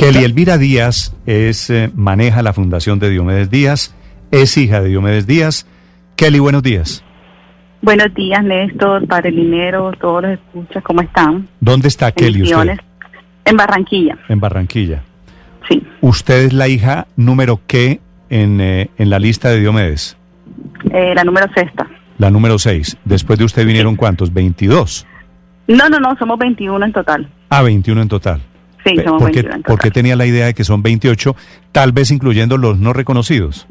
Kelly Elvira Díaz es, eh, maneja la fundación de Diomedes Díaz, es hija de Diomedes Díaz. Kelly, buenos días. Buenos días, Néstor, Padre Linero, todos los escuchas, ¿cómo están? ¿Dónde está Kelly usted? En Barranquilla. En Barranquilla. Sí. ¿Usted es la hija número qué en, eh, en la lista de Diomedes? Eh, la número sexta. La número seis. Después de usted vinieron cuántos? ¿22? No, no, no, somos 21 en total. Ah, 21 en total. Sí, somos ¿Por qué, 21 en por qué total. tenía la idea de que son 28, tal vez incluyendo los no reconocidos?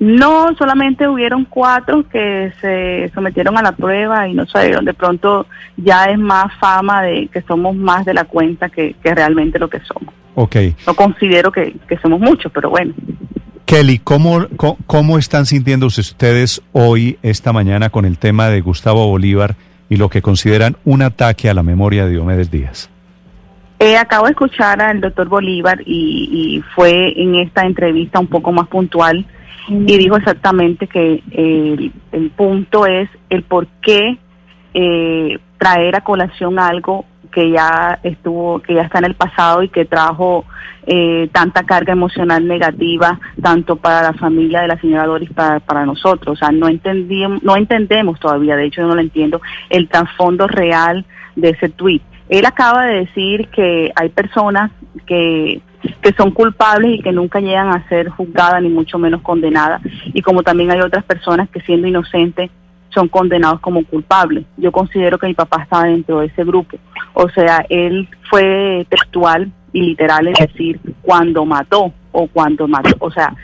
No, solamente hubieron cuatro que se sometieron a la prueba y no salieron. De pronto ya es más fama de que somos más de la cuenta que, que realmente lo que somos. Ok. No considero que, que somos muchos, pero bueno. Kelly, ¿cómo, cómo, cómo están sintiéndose ustedes hoy, esta mañana, con el tema de Gustavo Bolívar y lo que consideran un ataque a la memoria de Diomedes Díaz? Eh, acabo de escuchar al doctor Bolívar y, y fue en esta entrevista un poco más puntual y dijo exactamente que el, el punto es el por qué eh, traer a colación algo que ya estuvo, que ya está en el pasado y que trajo eh, tanta carga emocional negativa tanto para la familia de la señora Doris para, para nosotros. O sea, no entendíamos, no entendemos todavía, de hecho yo no lo entiendo, el trasfondo real de ese tuit. Él acaba de decir que hay personas que, que son culpables y que nunca llegan a ser juzgadas ni mucho menos condenadas y como también hay otras personas que siendo inocentes son condenados como culpables. Yo considero que mi papá estaba dentro de ese grupo. O sea, él fue textual y literal es decir, cuando mató o cuando mató. O sea,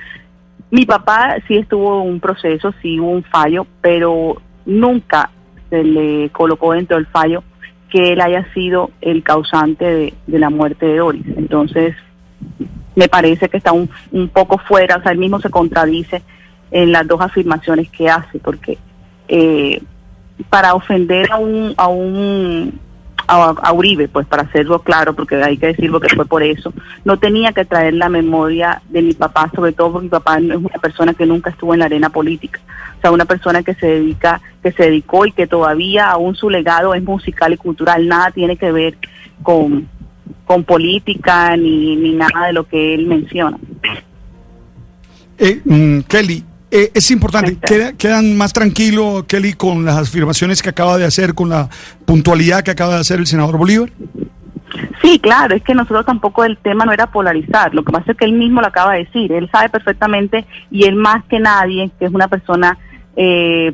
mi papá sí estuvo en un proceso, sí hubo un fallo, pero nunca se le colocó dentro del fallo que él haya sido el causante de, la muerte de Doris. Entonces, me parece que está un, un poco fuera, o sea, él mismo se contradice en las dos afirmaciones que hace, porque eh, para ofender a un a un a, a, Uribe, pues para hacerlo claro, porque hay que decirlo que fue por eso, no tenía que traer la memoria de mi papá, sobre todo porque mi papá no es una persona que nunca estuvo en la arena política, sea, una persona que se dedica, que se dedicó y que todavía aún su legado es musical y cultural, nada tiene que ver con, con política ni, ni nada de lo que él menciona. Eh, mm, Kelly, eh, es importante, ¿Queda, ¿quedan más tranquilos, Kelly, con las afirmaciones que acaba de hacer, con la puntualidad que acaba de hacer el senador Bolívar? Sí, claro, es que nosotros tampoco el tema no era polarizar, lo que pasa es que él mismo lo acaba de decir, él sabe perfectamente y él más que nadie, que es una persona eh,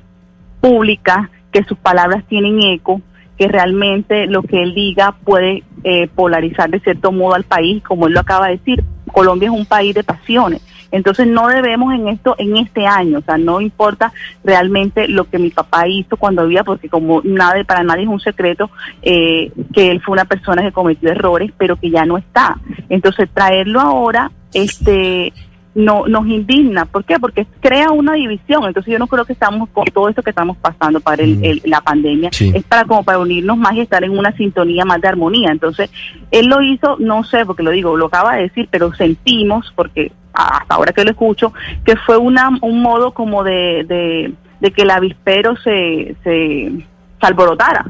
pública, que sus palabras tienen eco, que realmente lo que él diga puede eh, polarizar de cierto modo al país, como él lo acaba de decir, Colombia es un país de pasiones. Entonces no debemos en esto, en este año, o sea, no importa realmente lo que mi papá hizo cuando vivía, porque como nada, para nadie es un secreto eh, que él fue una persona que cometió errores, pero que ya no está. Entonces traerlo ahora, este, no nos indigna. ¿Por qué? Porque crea una división. Entonces yo no creo que estamos con todo esto que estamos pasando para el, el, la pandemia. Sí. Es para como para unirnos más y estar en una sintonía más de armonía. Entonces él lo hizo, no sé, porque lo digo, lo acaba de decir, pero sentimos, porque hasta ahora que lo escucho, que fue una, un modo como de, de, de que el avispero se, se, se alborotara.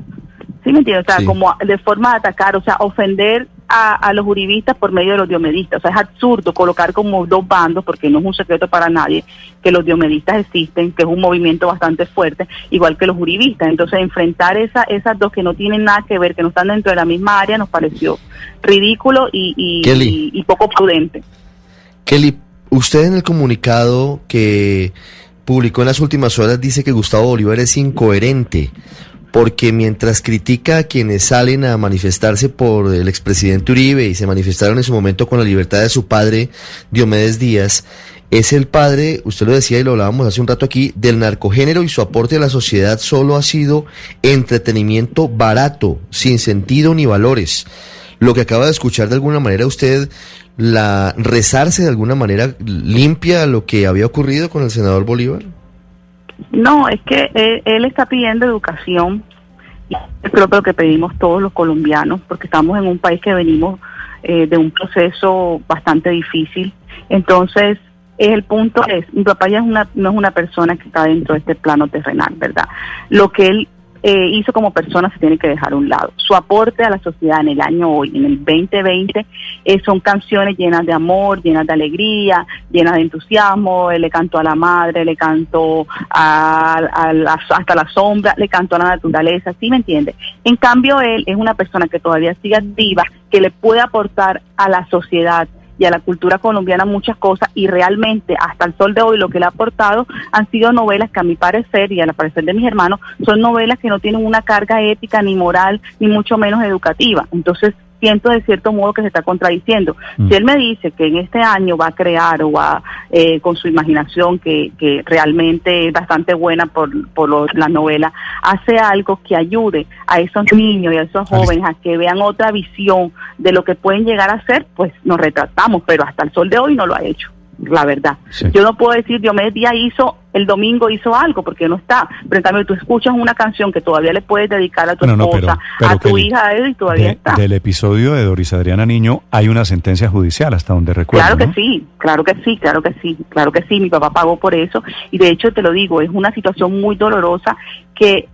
¿Sí me entiendes? O sea, Sí. como de forma de atacar, o sea, ofender a, a los uribistas por medio de los diomedistas. O sea, es absurdo colocar como dos bandos, porque no es un secreto para nadie, que los diomedistas existen, que es un movimiento bastante fuerte, igual que los uribistas. Entonces, enfrentar esa, esas dos que no tienen nada que ver, que no están dentro de la misma área, nos pareció ridículo y, y, Kelly. y- y poco prudente. Kelly, usted en el comunicado que publicó en las últimas horas dice que Gustavo Bolívar es incoherente porque mientras critica a quienes salen a manifestarse por el expresidente Uribe y se manifestaron en su momento con la libertad de su padre Diomedes Díaz, es el padre, usted lo decía y lo hablábamos hace un rato aquí, del narcogénero y su aporte a la sociedad solo ha sido entretenimiento barato, sin sentido ni valores. Lo que acaba de escuchar de alguna manera usted, la rezarse de alguna manera limpia lo que había ocurrido con el senador Bolívar. No, es que él, él está pidiendo educación. Y que lo que pedimos todos los colombianos, porque estamos en un país que venimos eh, de un proceso bastante difícil. Entonces, el punto es, mi papá ya es una, no es una persona que está dentro de este plano terrenal, ¿verdad? Lo que él eh, hizo como persona se tiene que dejar a un lado. Su aporte a la sociedad en el año hoy, en el 2020, eh, son canciones llenas de amor, llenas de alegría, llenas de entusiasmo. Él le cantó a la madre, le cantó hasta la sombra, le cantó a la naturaleza, ¿sí me entiende? En cambio, él es una persona que todavía sigue activa, que le puede aportar a la sociedad y a la cultura colombiana muchas cosas y realmente hasta el sol de hoy lo que le ha aportado han sido novelas que a mi parecer y a la parecer de mis hermanos son novelas que no tienen una carga ética ni moral ni mucho menos educativa. Entonces siento de cierto modo que se está contradiciendo. Mm. Si él me dice que en este año va a crear o va eh, con su imaginación, que, que realmente es bastante buena por, por la novela, hace algo que ayude a esos niños y a esos jóvenes a que vean otra visión de lo que pueden llegar a ser, pues nos retratamos, pero hasta el sol de hoy no lo ha hecho la verdad. Yo no puedo decir Diomedes Díaz hizo, el domingo hizo algo, porque no está. Pero en cambio tú escuchas una canción que todavía le puedes dedicar a tu esposa, a tu hija, y todavía está. Del episodio de Doris Adriana Niño hay una sentencia judicial, hasta donde recuerdo. Claro que sí, claro que sí, claro que sí, claro que sí. Mi papá pagó por eso. Y de hecho te lo digo, es una situación muy dolorosa que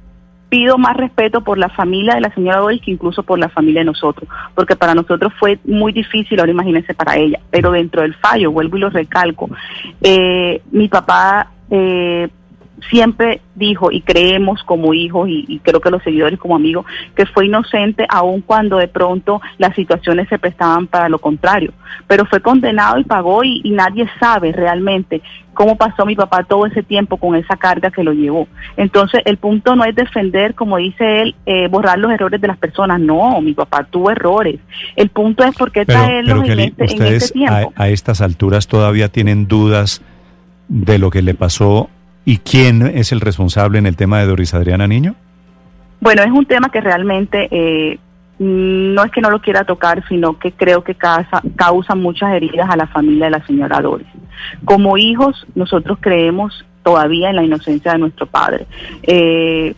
pido más respeto por la familia de la señora Doris que incluso por la familia de nosotros, porque para nosotros fue muy difícil, ahora imagínense para ella, pero dentro del fallo, vuelvo y lo recalco, eh, mi papá eh, siempre dijo y creemos como hijos y, creo que los seguidores como amigos que fue inocente aun cuando de pronto las situaciones se prestaban para lo contrario, pero fue condenado y pagó y, nadie sabe realmente cómo pasó mi papá todo ese tiempo con esa carga que lo llevó. Entonces el punto no es defender, como dice él, eh, borrar los errores de las personas, no, mi papá tuvo errores. El punto es por qué traerlos en, este, en este tiempo. A, a estas alturas todavía tienen dudas de lo que le pasó ¿Y quién es el responsable en el tema de Doris Adriana Niño? Bueno, es un tema que realmente eh, no es que no lo quiera tocar, sino que creo que causa, causa muchas heridas a la familia de la señora Doris. Como hijos, nosotros creemos todavía en la inocencia de nuestro padre. Eh,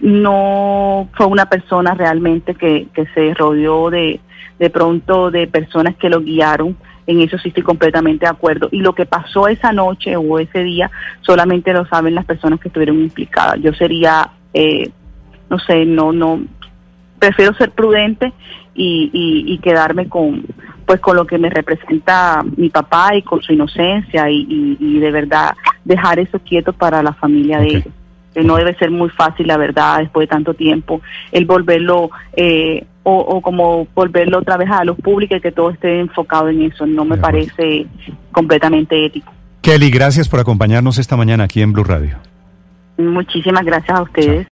no fue una persona realmente que, que se rodeó de, de pronto de personas que lo guiaron en eso sí estoy completamente de acuerdo. Y lo que pasó esa noche o ese día solamente lo saben las personas que estuvieron implicadas. Yo sería, eh, no sé, no, no, prefiero ser prudente y, y, quedarme con, pues con lo que me representa mi papá y con su inocencia y, y de verdad dejar eso quieto para la familia de ellos. Que no debe ser muy fácil, la verdad, después de tanto tiempo, el volverlo eh, o, como volverlo otra vez a los públicos y que todo esté enfocado en eso. No me parece completamente ético. Kelly, gracias por acompañarnos esta mañana aquí en Blue Radio. Muchísimas gracias a ustedes.